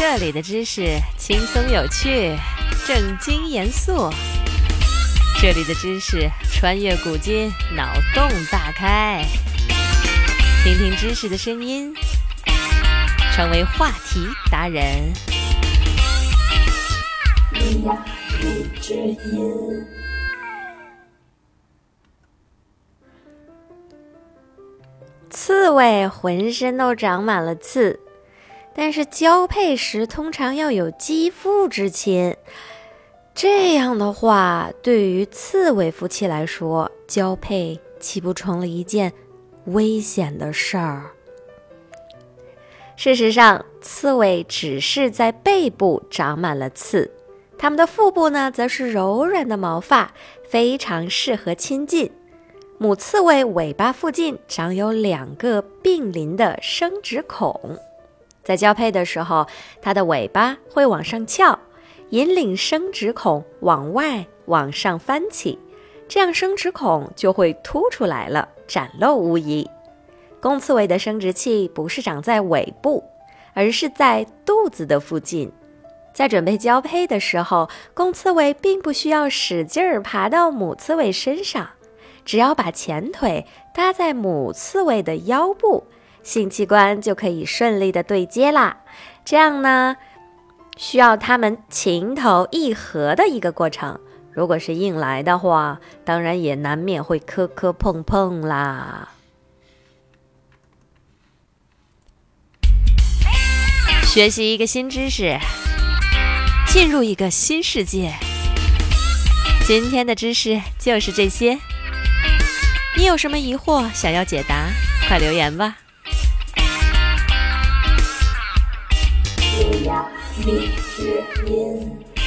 这里的知识轻松有趣，正经严肃。这里的知识穿越古今，脑洞大开。听听知识的声音，成为话题达人。之音。刺猬浑身都长满了刺，但是交配时通常要有肌肤之亲。这样的话，对于刺猬夫妻来说，交配岂不成了一件危险的事儿？事实上，刺猬只是在背部长满了刺，它们的腹部呢，则是柔软的毛发，非常适合亲近。母刺猬尾巴附近长有两个并邻的生殖孔，在交配的时候，它的尾巴会往上翘。引领生殖孔往外往上翻起，这样生殖孔就会凸出来了，展露无遗。公刺猬的生殖器不是长在尾部，而是在肚子的附近。在准备交配的时候，公刺猬并不需要使劲儿爬到母刺猬身上，只要把前腿搭在母刺猬的腰部，性器官就可以顺利的对接啦。这样呢？需要他们情投意合的一个过程。如果是硬来的话，当然也难免会磕磕碰碰啦。学习一个新知识，进入一个新世界。今天的知识就是这些。你有什么疑惑想要解答？快留言吧。蜜之音。